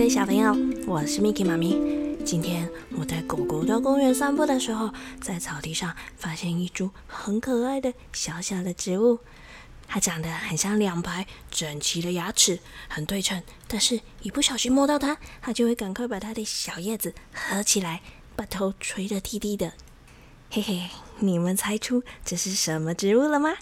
的小朋友，我是 Miki 妈咪。今天我带狗狗到公园散步的时候，在草地上发现一株很可爱的小小的植物，它长得很像两排整齐的牙齿，很对称。但是，一不小心摸到它，它就会赶快把它的小叶子合起来，把头垂得低低的。嘿嘿，你们猜出这是什么植物了吗？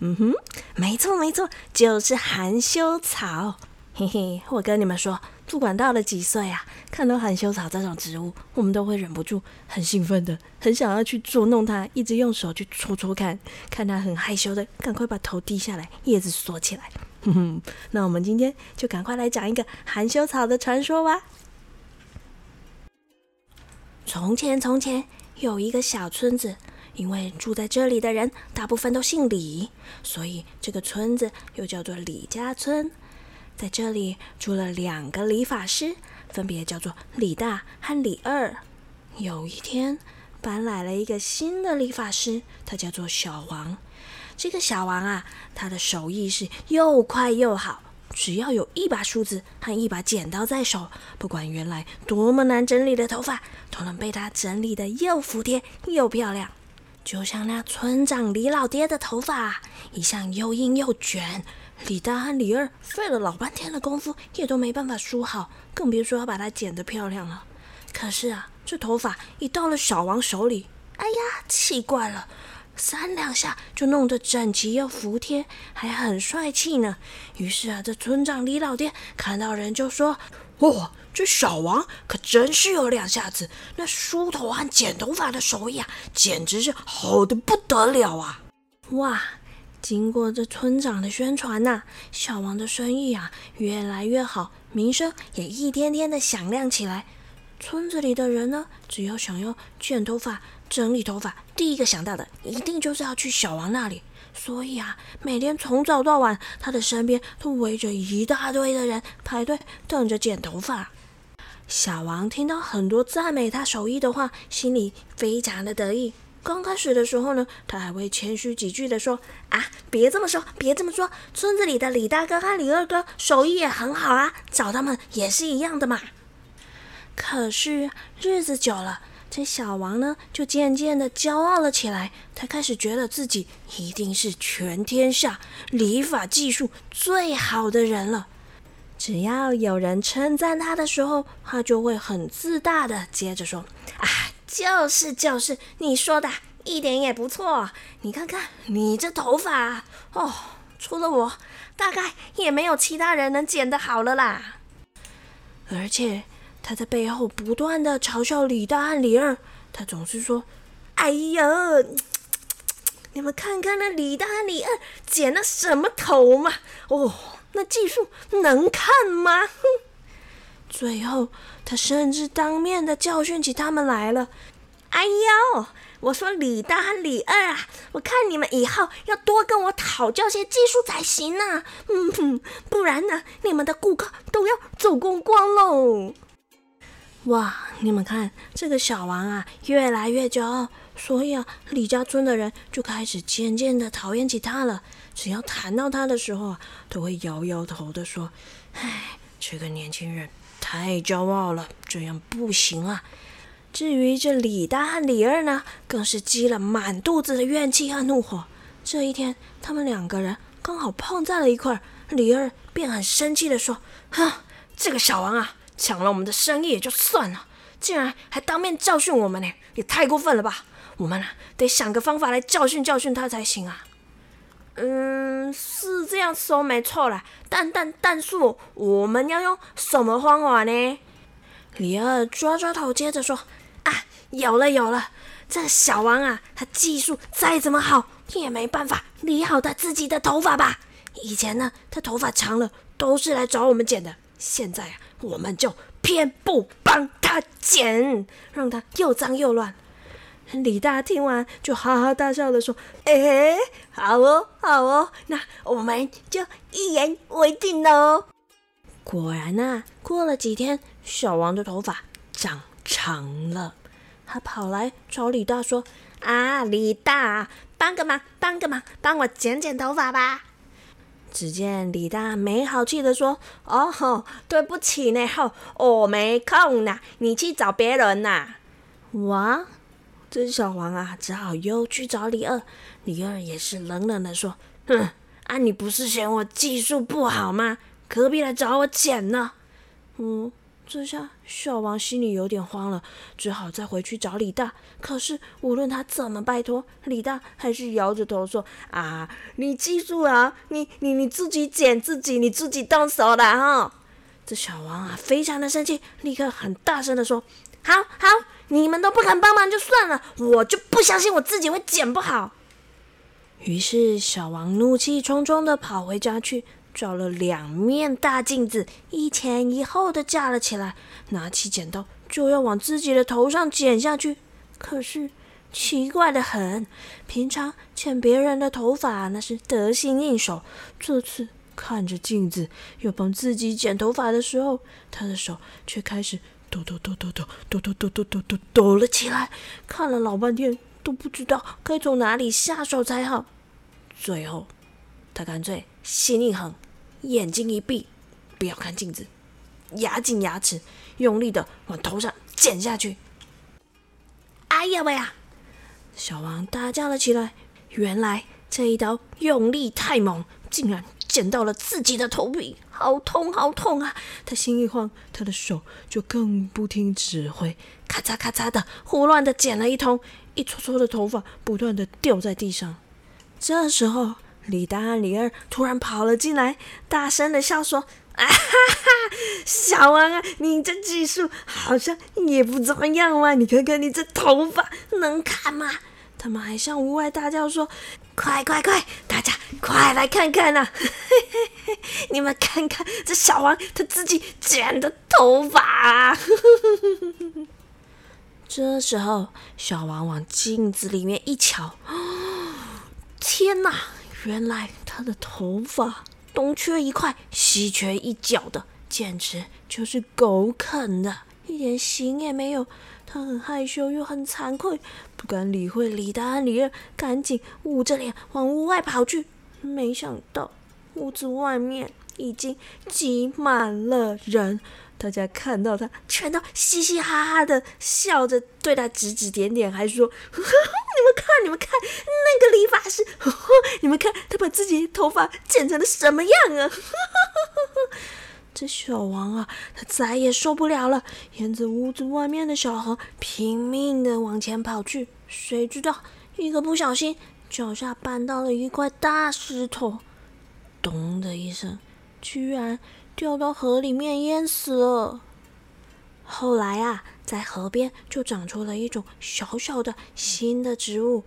嗯哼，没错没错，就是含羞草。嘿嘿，我跟你们说，不管到了几岁啊，看到含羞草这种植物，我们都会忍不住很兴奋的，很想要去捉弄它，一直用手去戳戳看，看它很害羞的，赶快把头低下来，叶子缩起来。哼哼，那我们今天就赶快来讲一个含羞草的传说吧。从前，从前有一个小村子，因为住在这里的人大部分都姓李，所以这个村子又叫做李家村。在这里住了两个理发师，分别叫做李大和李二。有一天，搬来了一个新的理发师，他叫做小王。这个小王啊，他的手艺是又快又好，只要有一把梳子和一把剪刀在手，不管原来多么难整理的头发，都能被他整理的又服帖又漂亮。就像那村长李老爹的头发，一向又硬又卷。李大和李二费了老半天的功夫，也都没办法梳好，更别说要把它剪得漂亮了。可是啊，这头发一到了小王手里，哎呀，奇怪了，三两下就弄得整齐又服帖，还很帅气呢。于是啊，这村长李老爹看到人就说：“哇，这小王可真是有两下子，那梳头和剪头发的手艺啊，简直是好的不得了啊！”哇！经过这村长的宣传呐，小王的生意啊越来越好，名声也一天天的响亮起来。村子里的人呢，只要想要剪头发、整理头发，第一个想到的一定就是要去小王那里。所以啊，每天从早到晚，他的身边都围着一大堆的人排队等着剪头发。小王听到很多赞美他手艺的话，心里非常的得意。刚开始的时候呢，他还会谦虚几句的说：“啊，别这么说，别这么说，村子里的李大哥和李二哥手艺也很好啊，找他们也是一样的嘛。”可是日子久了，这小王呢就渐渐的骄傲了起来，他开始觉得自己一定是全天下理发技术最好的人了。只要有人称赞他的时候，他就会很自大的接着说：“啊。”就是就是，你说的一点也不错。你看看你这头发哦，除了我，大概也没有其他人能剪得好了啦。而且他在背后不断的嘲笑李大和李二，他总是说：“哎呀，你们看看那李大和李二剪了什么头嘛？哦，那技术能看吗？”哼。最后，他甚至当面的教训起他们来了。哎呦，我说李大和李二啊，我看你们以后要多跟我讨教些技术才行呢。嗯哼，不然呢，你们的顾客都要走光光喽。哇，你们看这个小王啊，越来越骄傲，所以啊，李家村的人就开始渐渐的讨厌起他了。只要谈到他的时候啊，都会摇摇头的说：“唉，这个年轻人。”太骄傲了，这样不行啊！至于这李大和李二呢，更是积了满肚子的怨气和怒火。这一天，他们两个人刚好碰在了一块儿，李二便很生气的说：“哼，这个小王啊，抢了我们的生意也就算了，竟然还当面教训我们呢，也太过分了吧！我们啊得想个方法来教训教训他才行啊！”嗯，是这样说没错啦，但但但是，我们要用什么方法呢？李二抓抓头，接着说：“啊，有了有了，这小王啊，他技术再怎么好，也没办法理好他自己的头发吧？以前呢，他头发长了都是来找我们剪的，现在啊，我们就偏不帮他剪，让他又脏又乱。”李大听完就哈哈大笑的说：“哎，好哦，好哦，那我们就一言为定喽。”果然呐，过了几天，小王的头发长长了，他跑来找李大说：“啊，李大，帮个忙，帮个忙，帮我剪剪头发吧。”只见李大没好气的说：“哦吼，对不起呢，吼，我没空呐，你去找别人呐。”哇，这小黄啊，只好又去找李二。李二也是冷冷的说：“哼，啊，你不是嫌我技术不好吗？何必来找我捡呢？”嗯。这下小王心里有点慌了，只好再回去找李大。可是无论他怎么拜托，李大还是摇着头说：“啊，你记住啊，你你你自己捡自己，你自己动手的哈。”这小王啊，非常的生气，立刻很大声的说：“好好，你们都不肯帮忙就算了，我就不相信我自己会捡不好。”于是小王怒气冲冲的跑回家去。找了两面大镜子，一前一后的架了起来，拿起剪刀就要往自己的头上剪下去。可是奇怪的很，平常剪别人的头发那是得心应手，这次看着镜子要帮自己剪头发的时候，他的手却开始抖抖抖抖抖抖抖抖抖抖抖抖了起来。看了老半天都不知道该从哪里下手才好，最后他干脆心一横。眼睛一闭，不要看镜子，牙紧牙齿，用力的往头上剪下去。哎呀喂呀！小王大叫了起来。原来这一刀用力太猛，竟然剪到了自己的头皮，好痛好痛啊！他心一慌，他的手就更不听指挥，咔嚓咔嚓的胡乱的剪了一通，一撮撮的头发不断的掉在地上。这时候。李大李二突然跑了进来，大声的笑说：“啊哈哈，小王啊，你这技术好像也不怎么样嘛！你看看你这头发能看吗？”他们还向屋外大叫说：“快快快，大家快来看看呐！你们看看这小王他自己剪的头发！” 这时候，小王往镜子里面一瞧，天哪！原来他的头发东缺一块，西缺一角的，简直就是狗啃的，一点型也没有。他很害羞又很惭愧，不敢理会李大和李二，赶紧捂着脸往屋外跑去。没想到屋子外面已经挤满了人。大家看到他，全都嘻嘻哈哈的笑着，对他指指点点，还说：“ 你们看，你们看，那个理发师，你们看他把自己头发剪成了什么样啊！” 这小王啊，他再也受不了了，沿着屋子外面的小河拼命的往前跑去。谁知道一个不小心，脚下绊到了一块大石头，咚的一声，居然。掉到河里面淹死了。后来啊，在河边就长出了一种小小的新的植物。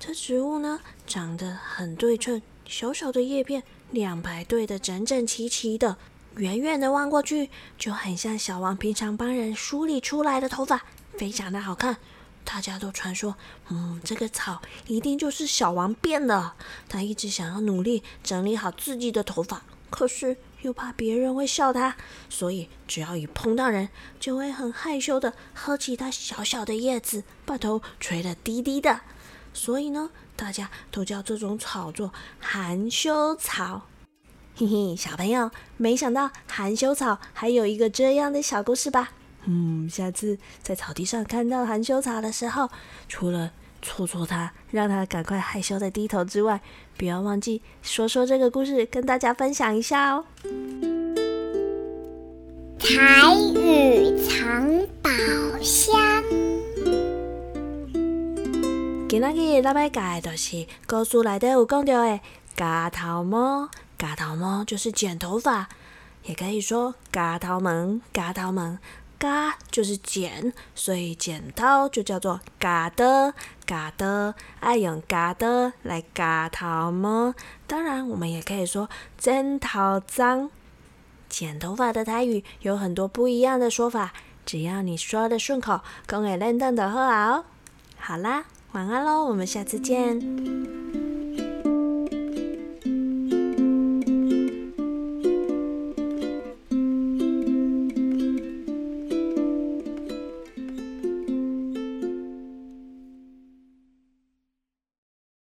这植物呢，长得很对称，小小的叶片两排对的整整齐齐的，远远的望过去就很像小王平常帮人梳理出来的头发，非常的好看。大家都传说，嗯，这个草一定就是小王变的。他一直想要努力整理好自己的头发，可是。又怕别人会笑他，所以只要一碰到人，就会很害羞的喝起它小小的叶子，把头垂得低低的。所以呢，大家都叫这种草做含羞草。嘿嘿，小朋友，没想到含羞草还有一个这样的小故事吧？嗯，下次在草地上看到含羞草的时候，除了戳戳他，让他赶快害羞的低头之外，不要忘记说说这个故事，跟大家分享一下哦。彩雨藏宝箱。今仔日咱要教的就是故事内底有讲到的夹头毛，夹头毛就是剪头发，也可以说夹头门，夹头门。嘎就是剪，所以剪刀就叫做嘎的，嘎的，爱用嘎的来嘎头毛。当然，我们也可以说剪头脏。剪头发的台语有很多不一样的说法，只要你说的顺口，讲会认得的好。好啦，晚安喽，我们下次见。